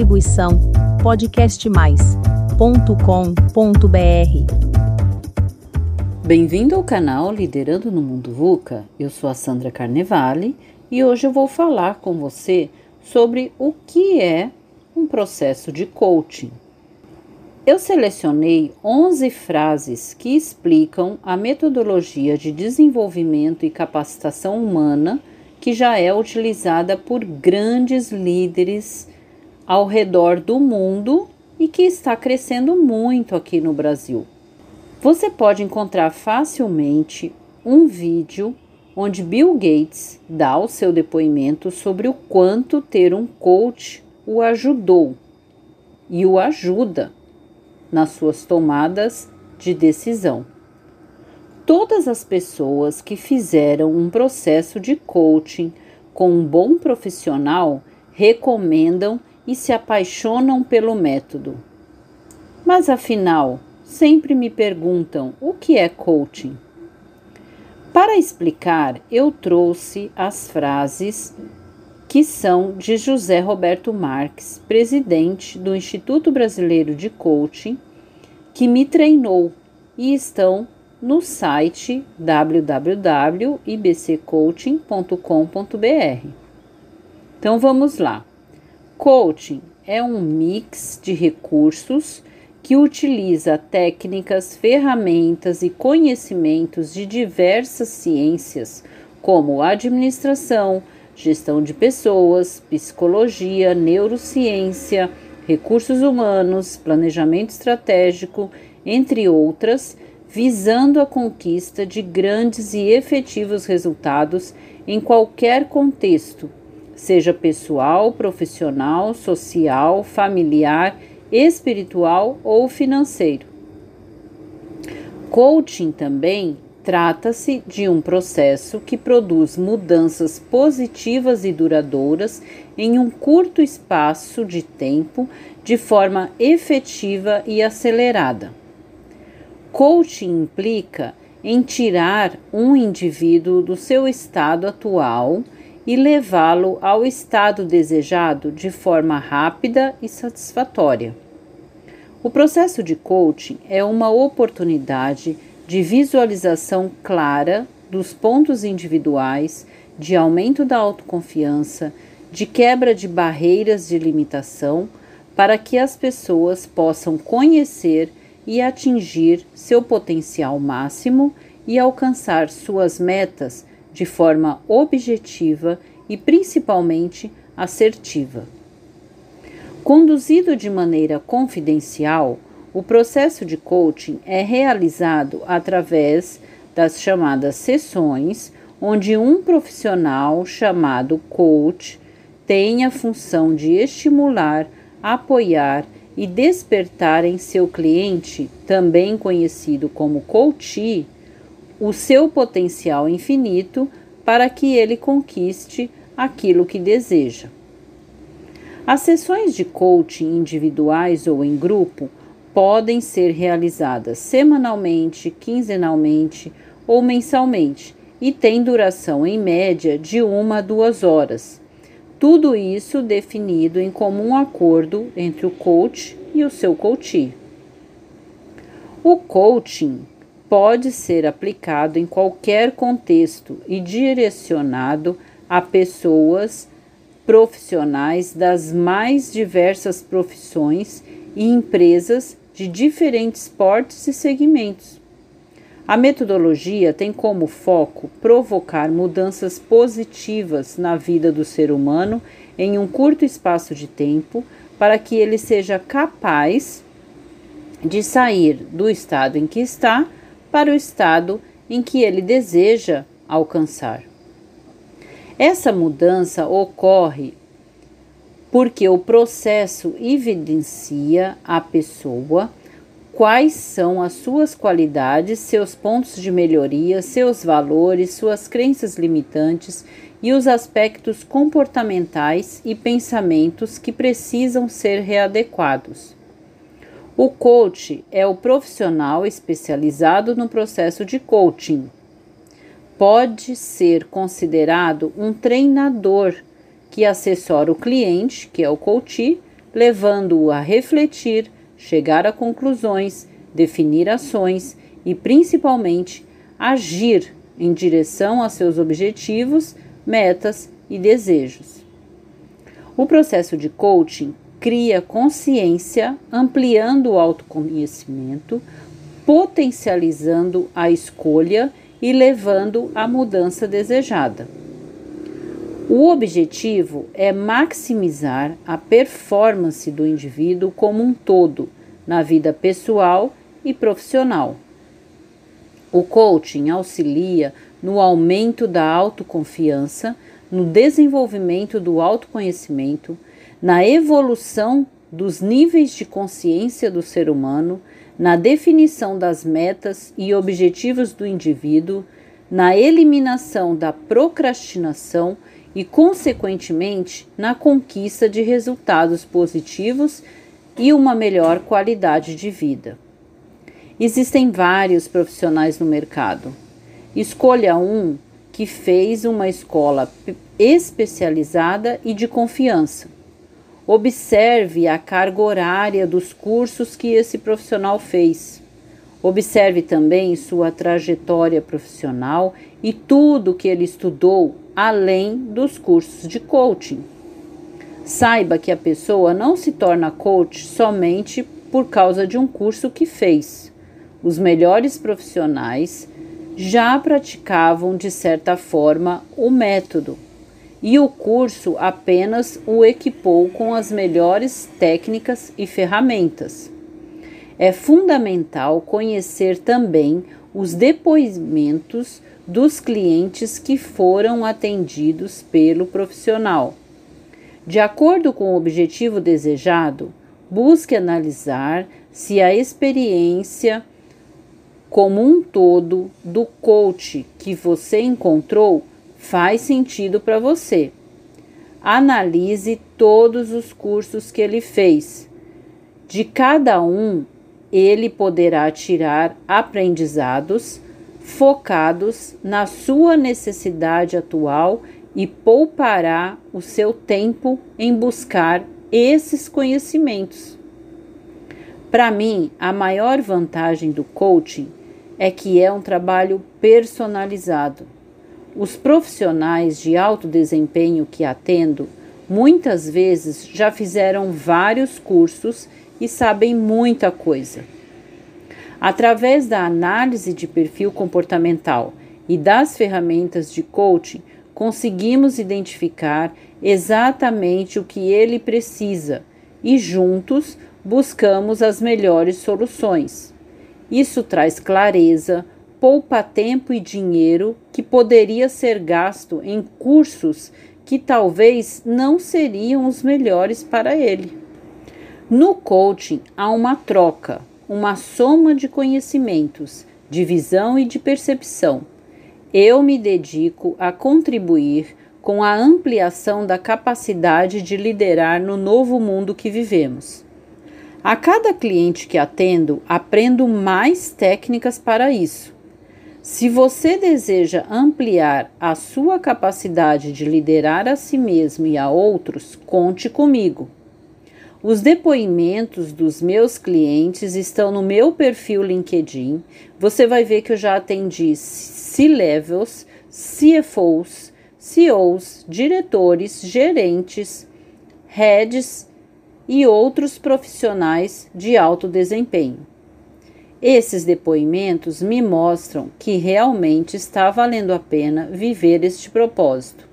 Distribuição podcastmais.com.br. Bem-vindo ao canal Liderando no Mundo VUCA. Eu sou a Sandra Carnevale e hoje eu vou falar com você sobre o que é um processo de coaching. Eu selecionei 11 frases que explicam a metodologia de desenvolvimento e capacitação humana que já é utilizada por grandes líderes ao redor do mundo e que está crescendo muito aqui no Brasil. Você pode encontrar facilmente um vídeo onde Bill Gates dá o seu depoimento sobre o quanto ter um coach o ajudou e o ajuda nas suas tomadas de decisão. Todas as pessoas que fizeram um processo de coaching com um bom profissional recomendam e se apaixonam pelo método. Mas afinal, sempre me perguntam o que é coaching. Para explicar, eu trouxe as frases que são de José Roberto Marques, presidente do Instituto Brasileiro de Coaching, que me treinou e estão no site www.ibccoaching.com.br. Então vamos lá. Coaching é um mix de recursos que utiliza técnicas, ferramentas e conhecimentos de diversas ciências, como administração, gestão de pessoas, psicologia, neurociência, recursos humanos, planejamento estratégico, entre outras, visando a conquista de grandes e efetivos resultados em qualquer contexto, seja pessoal, profissional, social, familiar, espiritual ou financeiro. Coaching também Trata-se de um processo que produz mudanças positivas e duradouras em um curto espaço de tempo de forma efetiva e acelerada. Coaching implica em tirar um indivíduo do seu estado atual e levá-lo ao estado desejado de forma rápida e satisfatória. O processo de coaching é uma oportunidade de visualização clara dos pontos individuais, de aumento da autoconfiança, de quebra de barreiras de limitação, para que as pessoas possam conhecer e atingir seu potencial máximo e alcançar suas metas de forma objetiva e principalmente assertiva. Conduzido de maneira confidencial, o processo de coaching é realizado através das chamadas sessões, onde um profissional chamado coach tem a função de estimular, apoiar e despertar em seu cliente, também conhecido como coachee, o seu potencial infinito para que ele conquiste aquilo que deseja. As sessões de coaching individuais ou em grupo podem ser realizadas semanalmente, quinzenalmente ou mensalmente e tem duração em média de uma a duas horas. Tudo isso definido em comum acordo entre o coach e o seu coachee. O coaching pode ser aplicado em qualquer contexto e direcionado a pessoas profissionais das mais diversas profissões e empresas de diferentes portes e segmentos. A metodologia tem como foco provocar mudanças positivas na vida do ser humano em um curto espaço de tempo para que ele seja capaz de sair do estado em que está para o estado em que ele deseja alcançar. Essa mudança ocorre porque o processo evidencia a pessoa quais são as suas qualidades, seus pontos de melhoria, seus valores, suas crenças limitantes e os aspectos comportamentais e pensamentos que precisam ser readequados. O coach é o profissional especializado no processo de coaching. Pode ser considerado um treinador que assessora o cliente, que é o coach, levando-o a refletir, chegar a conclusões, definir ações e, principalmente, agir em direção a seus objetivos, metas e desejos. O processo de coaching cria consciência, ampliando o autoconhecimento, potencializando a escolha e levando à mudança desejada. O objetivo é maximizar a performance do indivíduo como um todo, na vida pessoal e profissional. O coaching auxilia no aumento da autoconfiança, no desenvolvimento do autoconhecimento, na evolução dos níveis de consciência do ser humano, na definição das metas e objetivos do indivíduo, na eliminação da procrastinação e, consequentemente, na conquista de resultados positivos e uma melhor qualidade de vida. Existem vários profissionais no mercado. Escolha um que fez uma escola especializada e de confiança. Observe a carga horária dos cursos que esse profissional fez. Observe também sua trajetória profissional e tudo que ele estudou além dos cursos de coaching. Saiba que a pessoa não se torna coach somente por causa de um curso que fez. Os melhores profissionais já praticavam de certa forma o método e o curso apenas o equipou com as melhores técnicas e ferramentas. É fundamental conhecer também os depoimentos dos clientes que foram atendidos pelo profissional. De acordo com o objetivo desejado, busque analisar se a experiência como um todo do coach que você encontrou faz sentido para você. Analise todos os cursos que ele fez. De cada um, ele poderá tirar aprendizados focados na sua necessidade atual e poupará o seu tempo em buscar esses conhecimentos. Para mim, a maior vantagem do coaching é que é um trabalho personalizado. Os profissionais de alto desempenho que atendo muitas vezes já fizeram vários cursos e sabem muita coisa. Através da análise de perfil comportamental e das ferramentas de coaching, conseguimos identificar exatamente o que ele precisa e juntos buscamos as melhores soluções. Isso traz clareza, poupa tempo e dinheiro que poderia ser gasto em cursos que talvez não seriam os melhores para ele. No coaching há uma troca uma soma de conhecimentos, de visão e de percepção. Eu me dedico a contribuir com a ampliação da capacidade de liderar no novo mundo que vivemos. A cada cliente que atendo, aprendo mais técnicas para isso. Se você deseja ampliar a sua capacidade de liderar a si mesmo e a outros, conte comigo. Os depoimentos dos meus clientes estão no meu perfil LinkedIn. Você vai ver que eu já atendi C-levels, CFOs, CEOs, diretores, gerentes, heads e outros profissionais de alto desempenho. Esses depoimentos me mostram que realmente está valendo a pena viver este propósito.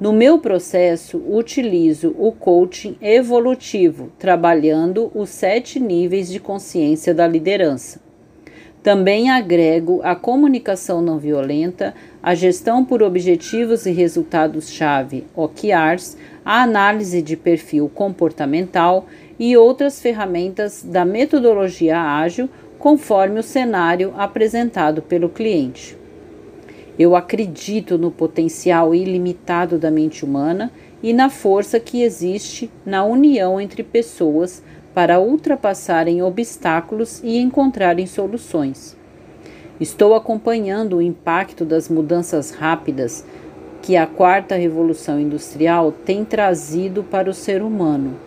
No meu processo, utilizo o coaching evolutivo, trabalhando os sete níveis de consciência da liderança. Também agrego a comunicação não violenta, a gestão por objetivos e resultados-chave, OKRs, a análise de perfil comportamental e outras ferramentas da metodologia ágil, conforme o cenário apresentado pelo cliente. Eu acredito no potencial ilimitado da mente humana e na força que existe na união entre pessoas para ultrapassarem obstáculos e encontrarem soluções. Estou acompanhando o impacto das mudanças rápidas que a quarta revolução industrial tem trazido para o ser humano.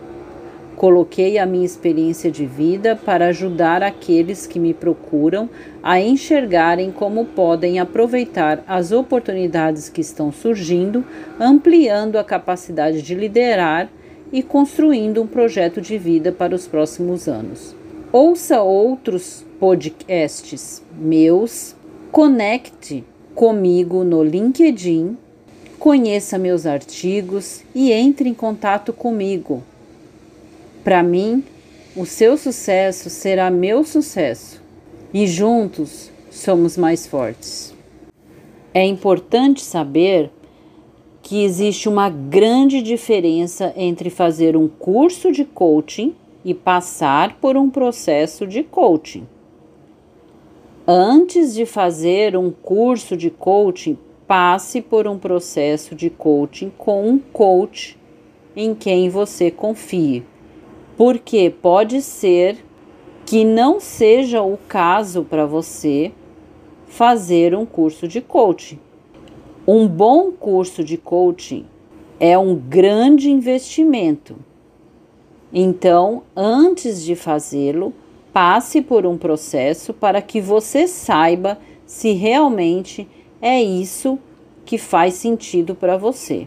Coloquei a minha experiência de vida para ajudar aqueles que me procuram a enxergarem como podem aproveitar as oportunidades que estão surgindo, ampliando a capacidade de liderar e construindo um projeto de vida para os próximos anos. Ouça outros podcasts meus, conecte comigo no LinkedIn, conheça meus artigos e entre em contato comigo para mim, o seu sucesso será meu sucesso e juntos somos mais fortes. É importante saber que existe uma grande diferença entre fazer um curso de coaching e passar por um processo de coaching. Antes de fazer um curso de coaching, passe por um processo de coaching com um coach em quem você confie porque pode ser que não seja o caso para você fazer um curso de coaching. Um bom curso de coaching é um grande investimento. Então, antes de fazê-lo, passe por um processo para que você saiba se realmente é isso que faz sentido para você.